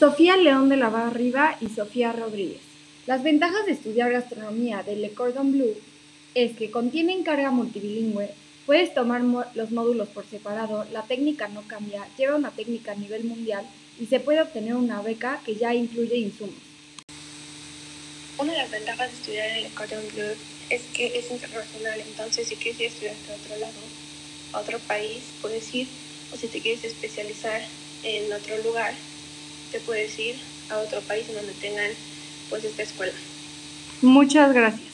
Sofía León de la Barriba y Sofía Rodríguez. Las ventajas de estudiar gastronomía de Le Cordon Bleu es que contienen carga multilingüe, puedes tomar los módulos por separado, la técnica no cambia, lleva una técnica a nivel mundial y se puede obtener una beca que ya incluye insumos. Una de las ventajas de estudiar en Le Cordon Bleu es que es internacional, entonces si quieres ir a estudiar a otro lado, a otro país, puedes ir, o si te quieres especializar en otro lugar, te puedes ir a otro país en donde tengan pues esta escuela. Muchas gracias.